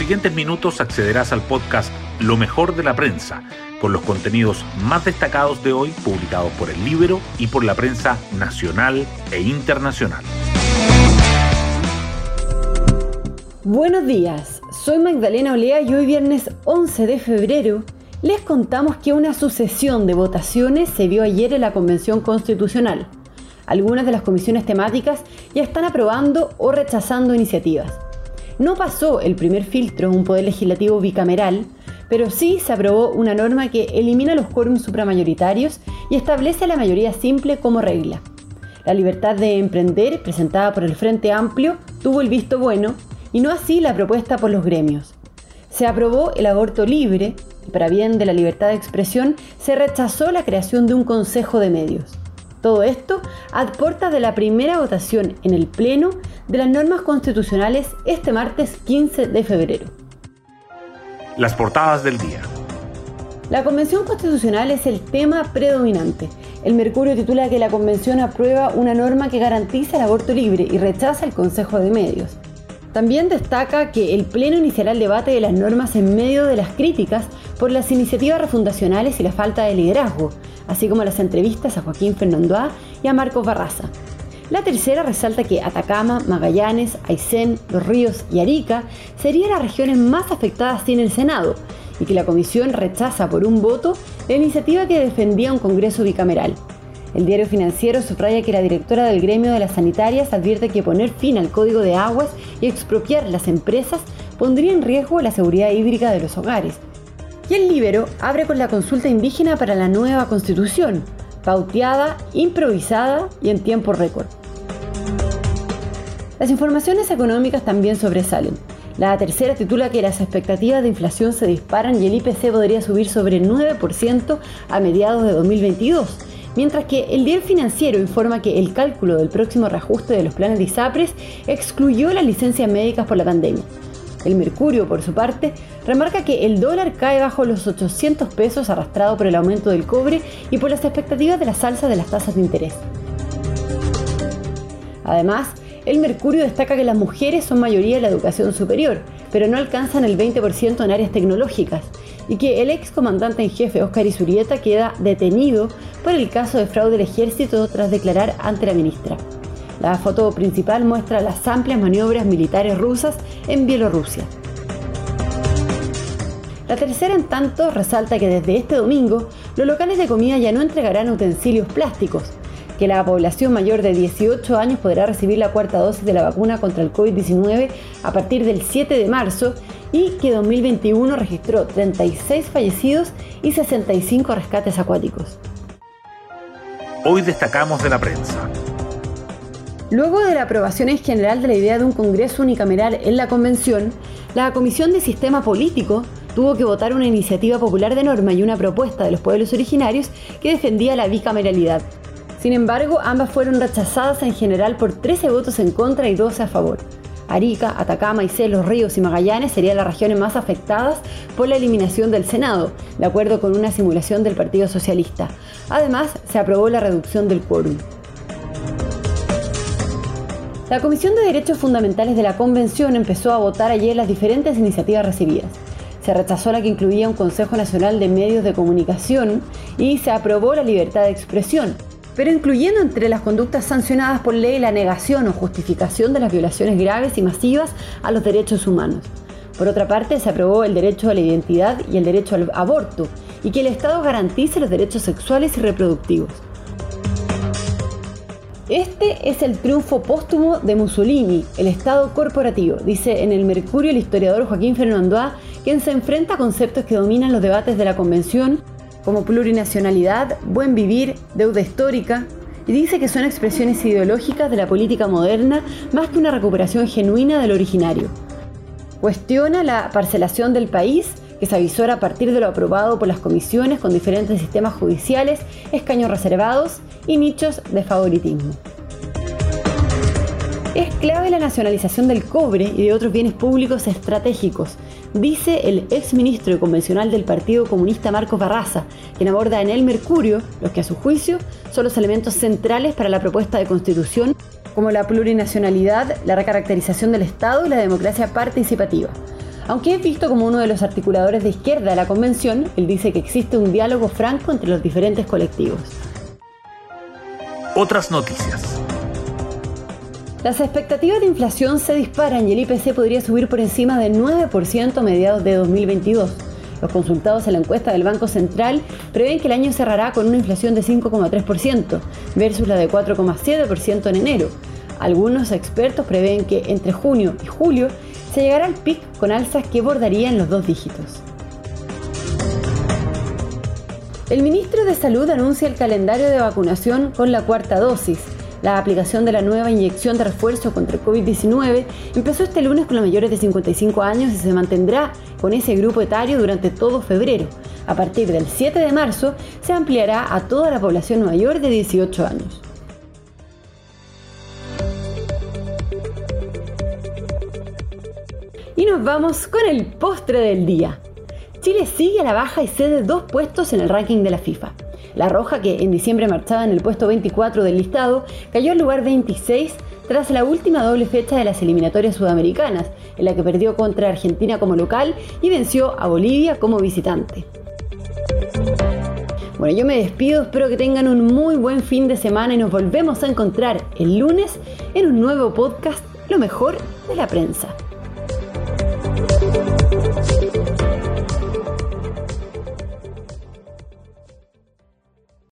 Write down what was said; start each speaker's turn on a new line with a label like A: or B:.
A: siguientes minutos accederás al podcast Lo mejor de la prensa, con los contenidos más destacados de hoy publicados por el libro y por la prensa nacional e internacional.
B: Buenos días, soy Magdalena Olea y hoy viernes 11 de febrero les contamos que una sucesión de votaciones se vio ayer en la Convención Constitucional. Algunas de las comisiones temáticas ya están aprobando o rechazando iniciativas. No pasó el primer filtro, un poder legislativo bicameral, pero sí se aprobó una norma que elimina los quórums supramayoritarios y establece la mayoría simple como regla. La libertad de emprender, presentada por el Frente Amplio, tuvo el visto bueno y no así la propuesta por los gremios. Se aprobó el aborto libre y para bien de la libertad de expresión se rechazó la creación de un Consejo de Medios. Todo esto aporta de la primera votación en el Pleno de las normas constitucionales este martes 15 de febrero.
A: Las portadas del día.
B: La Convención Constitucional es el tema predominante. El Mercurio titula que la Convención aprueba una norma que garantiza el aborto libre y rechaza el Consejo de Medios. También destaca que el Pleno iniciará el debate de las normas en medio de las críticas por las iniciativas refundacionales y la falta de liderazgo, así como las entrevistas a Joaquín Fernandoá y a Marcos Barraza. La tercera resalta que Atacama, Magallanes, Aysén, Los Ríos y Arica serían las regiones más afectadas sin el Senado y que la Comisión rechaza por un voto la iniciativa que defendía un Congreso bicameral. El diario financiero subraya que la directora del gremio de las sanitarias advierte que poner fin al código de aguas y expropiar las empresas pondría en riesgo la seguridad hídrica de los hogares, y el Libero abre con la consulta indígena para la nueva constitución, pauteada, improvisada y en tiempo récord. Las informaciones económicas también sobresalen. La tercera titula que las expectativas de inflación se disparan y el IPC podría subir sobre 9% a mediados de 2022, mientras que el diario financiero informa que el cálculo del próximo reajuste de los planes de ISAPRES excluyó las licencias médicas por la pandemia. El Mercurio, por su parte, remarca que el dólar cae bajo los 800 pesos arrastrado por el aumento del cobre y por las expectativas de la salsa de las tasas de interés. Además, el Mercurio destaca que las mujeres son mayoría de la educación superior, pero no alcanzan el 20% en áreas tecnológicas, y que el ex comandante en jefe Oscar Isurieta queda detenido por el caso de fraude del ejército tras declarar ante la ministra. La foto principal muestra las amplias maniobras militares rusas en Bielorrusia. La tercera, en tanto, resalta que desde este domingo los locales de comida ya no entregarán utensilios plásticos, que la población mayor de 18 años podrá recibir la cuarta dosis de la vacuna contra el COVID-19 a partir del 7 de marzo y que 2021 registró 36 fallecidos y 65 rescates acuáticos.
A: Hoy destacamos de la prensa.
B: Luego de la aprobación en general de la idea de un Congreso unicameral en la Convención, la Comisión de Sistema Político tuvo que votar una iniciativa popular de norma y una propuesta de los pueblos originarios que defendía la bicameralidad. Sin embargo, ambas fueron rechazadas en general por 13 votos en contra y 12 a favor. Arica, Atacama, Los Ríos y Magallanes serían las regiones más afectadas por la eliminación del Senado, de acuerdo con una simulación del Partido Socialista. Además, se aprobó la reducción del quórum. La Comisión de Derechos Fundamentales de la Convención empezó a votar ayer las diferentes iniciativas recibidas. Se rechazó la que incluía un Consejo Nacional de Medios de Comunicación y se aprobó la libertad de expresión, pero incluyendo entre las conductas sancionadas por ley la negación o justificación de las violaciones graves y masivas a los derechos humanos. Por otra parte, se aprobó el derecho a la identidad y el derecho al aborto, y que el Estado garantice los derechos sexuales y reproductivos. Este es el triunfo póstumo de Mussolini, el Estado corporativo, dice en el Mercurio el historiador Joaquín Fernandoá, quien se enfrenta a conceptos que dominan los debates de la Convención, como plurinacionalidad, buen vivir, deuda histórica, y dice que son expresiones ideológicas de la política moderna más que una recuperación genuina del originario. Cuestiona la parcelación del país que se avisora a partir de lo aprobado por las comisiones con diferentes sistemas judiciales, escaños reservados y nichos de favoritismo. Es clave la nacionalización del cobre y de otros bienes públicos estratégicos, dice el ex ministro convencional del Partido Comunista Marcos Barraza, quien aborda en el Mercurio los que a su juicio son los elementos centrales para la propuesta de constitución, como la plurinacionalidad, la recaracterización del Estado y la democracia participativa. Aunque es visto como uno de los articuladores de izquierda de la convención, él dice que existe un diálogo franco entre los diferentes colectivos.
A: Otras noticias.
B: Las expectativas de inflación se disparan y el IPC podría subir por encima del 9% a mediados de 2022. Los consultados en la encuesta del Banco Central prevén que el año cerrará con una inflación de 5,3% versus la de 4,7% en enero. Algunos expertos prevén que entre junio y julio se llegará al pic con alzas que bordarían los dos dígitos. El ministro de Salud anuncia el calendario de vacunación con la cuarta dosis. La aplicación de la nueva inyección de refuerzo contra el COVID-19 empezó este lunes con los mayores de 55 años y se mantendrá con ese grupo etario durante todo febrero. A partir del 7 de marzo se ampliará a toda la población mayor de 18 años. Y nos vamos con el postre del día. Chile sigue a la baja y cede dos puestos en el ranking de la FIFA. La Roja, que en diciembre marchaba en el puesto 24 del listado, cayó al lugar 26 tras la última doble fecha de las eliminatorias sudamericanas, en la que perdió contra Argentina como local y venció a Bolivia como visitante. Bueno, yo me despido, espero que tengan un muy buen fin de semana y nos volvemos a encontrar el lunes en un nuevo podcast, Lo mejor de la prensa.